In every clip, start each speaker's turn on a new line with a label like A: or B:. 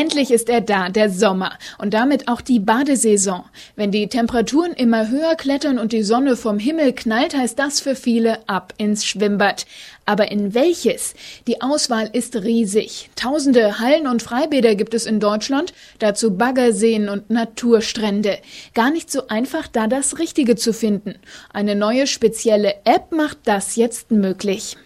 A: Endlich ist er da, der Sommer und damit auch die Badesaison. Wenn die Temperaturen immer höher klettern und die Sonne vom Himmel knallt, heißt das für viele ab ins Schwimmbad. Aber in welches? Die Auswahl ist riesig. Tausende Hallen und Freibäder gibt es in Deutschland, dazu Baggerseen und Naturstrände. Gar nicht so einfach, da das Richtige zu finden. Eine neue spezielle App macht das jetzt möglich.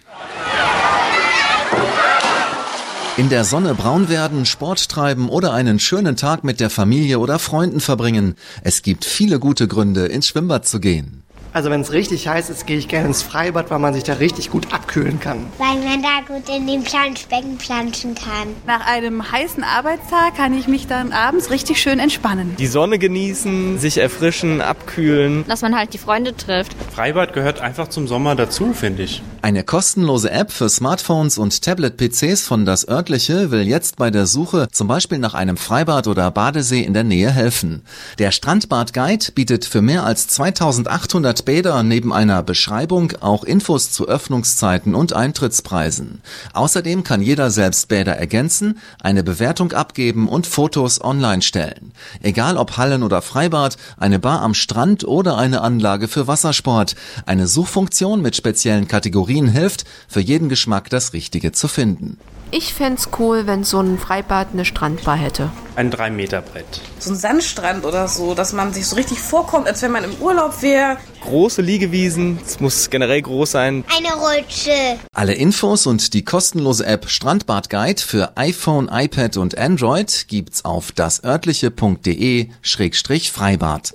B: In der Sonne braun werden, Sport treiben oder einen schönen Tag mit der Familie oder Freunden verbringen. Es gibt viele gute Gründe, ins Schwimmbad zu gehen.
C: Also wenn es richtig heiß ist, gehe ich gerne ins Freibad, weil man sich da richtig gut abkühlen kann.
D: Weil man da gut in dem Planschbecken planschen kann.
E: Nach einem heißen Arbeitstag kann ich mich dann abends richtig schön entspannen.
F: Die Sonne genießen, sich erfrischen, abkühlen.
G: Dass man halt die Freunde trifft.
H: Freibad gehört einfach zum Sommer dazu, finde ich.
B: Eine kostenlose App für Smartphones und Tablet-PCs von Das Örtliche will jetzt bei der Suche zum Beispiel nach einem Freibad oder Badesee in der Nähe helfen. Der Strandbad Guide bietet für mehr als 2800 Bäder neben einer Beschreibung auch Infos zu Öffnungszeiten und Eintrittspreisen. Außerdem kann jeder selbst Bäder ergänzen, eine Bewertung abgeben und Fotos online stellen. Egal ob Hallen oder Freibad, eine Bar am Strand oder eine Anlage für Wassersport. Eine Suchfunktion mit speziellen Kategorien hilft, für jeden Geschmack das Richtige zu finden.
I: Ich fände cool, wenn so ein Freibad eine Strandbar hätte.
H: Ein 3-Meter-Brett.
J: So ein Sandstrand oder so, dass man sich so richtig vorkommt, als wenn man im Urlaub wäre.
F: Große Liegewiesen, es muss generell groß sein.
D: Eine Rutsche.
B: Alle Infos und die kostenlose App Strandbad Guide für iPhone, iPad und Android gibt's auf dasörtliche.de-freibad.